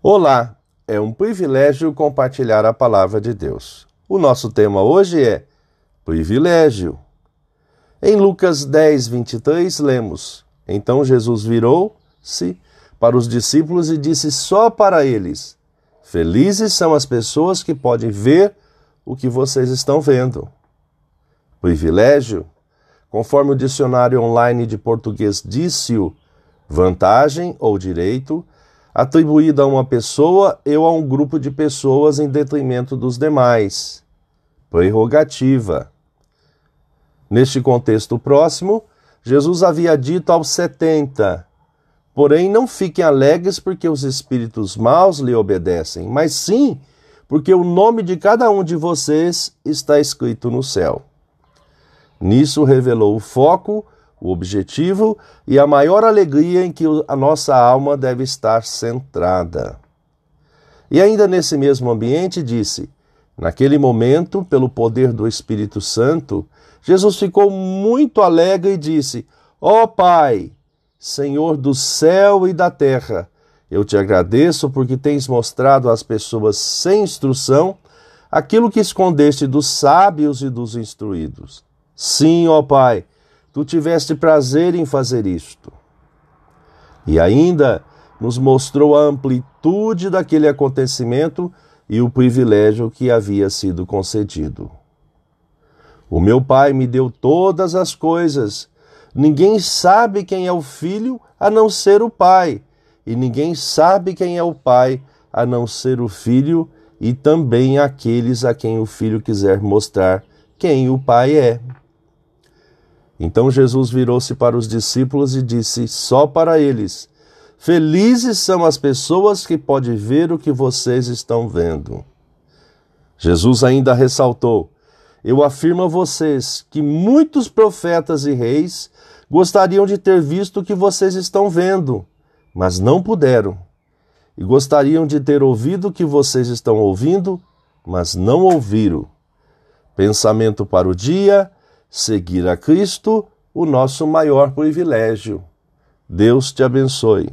Olá, é um privilégio compartilhar a palavra de Deus. O nosso tema hoje é privilégio. Em Lucas 10, 23, lemos: Então Jesus virou-se para os discípulos e disse só para eles: Felizes são as pessoas que podem ver o que vocês estão vendo. Privilégio, conforme o dicionário online de português disse-o, vantagem ou direito atribuída a uma pessoa ou a um grupo de pessoas em detrimento dos demais. Prerrogativa. Neste contexto próximo, Jesus havia dito aos setenta: Porém, não fiquem alegres porque os espíritos maus lhe obedecem, mas sim porque o nome de cada um de vocês está escrito no céu. Nisso revelou o foco o objetivo e a maior alegria em que a nossa alma deve estar centrada. E ainda nesse mesmo ambiente disse: Naquele momento, pelo poder do Espírito Santo, Jesus ficou muito alegre e disse: Ó oh, Pai, Senhor do céu e da terra, eu te agradeço porque tens mostrado às pessoas sem instrução aquilo que escondeste dos sábios e dos instruídos. Sim, ó Pai, tu tiveste prazer em fazer isto. E ainda nos mostrou a amplitude daquele acontecimento e o privilégio que havia sido concedido. O meu Pai me deu todas as coisas. Ninguém sabe quem é o Filho a não ser o Pai, e ninguém sabe quem é o Pai a não ser o Filho e também aqueles a quem o Filho quiser mostrar quem o Pai é. Então Jesus virou-se para os discípulos e disse só para eles: Felizes são as pessoas que podem ver o que vocês estão vendo. Jesus ainda ressaltou: Eu afirmo a vocês que muitos profetas e reis gostariam de ter visto o que vocês estão vendo, mas não puderam. E gostariam de ter ouvido o que vocês estão ouvindo, mas não ouviram. Pensamento para o dia seguir a Cristo, o nosso maior privilégio. Deus te abençoe.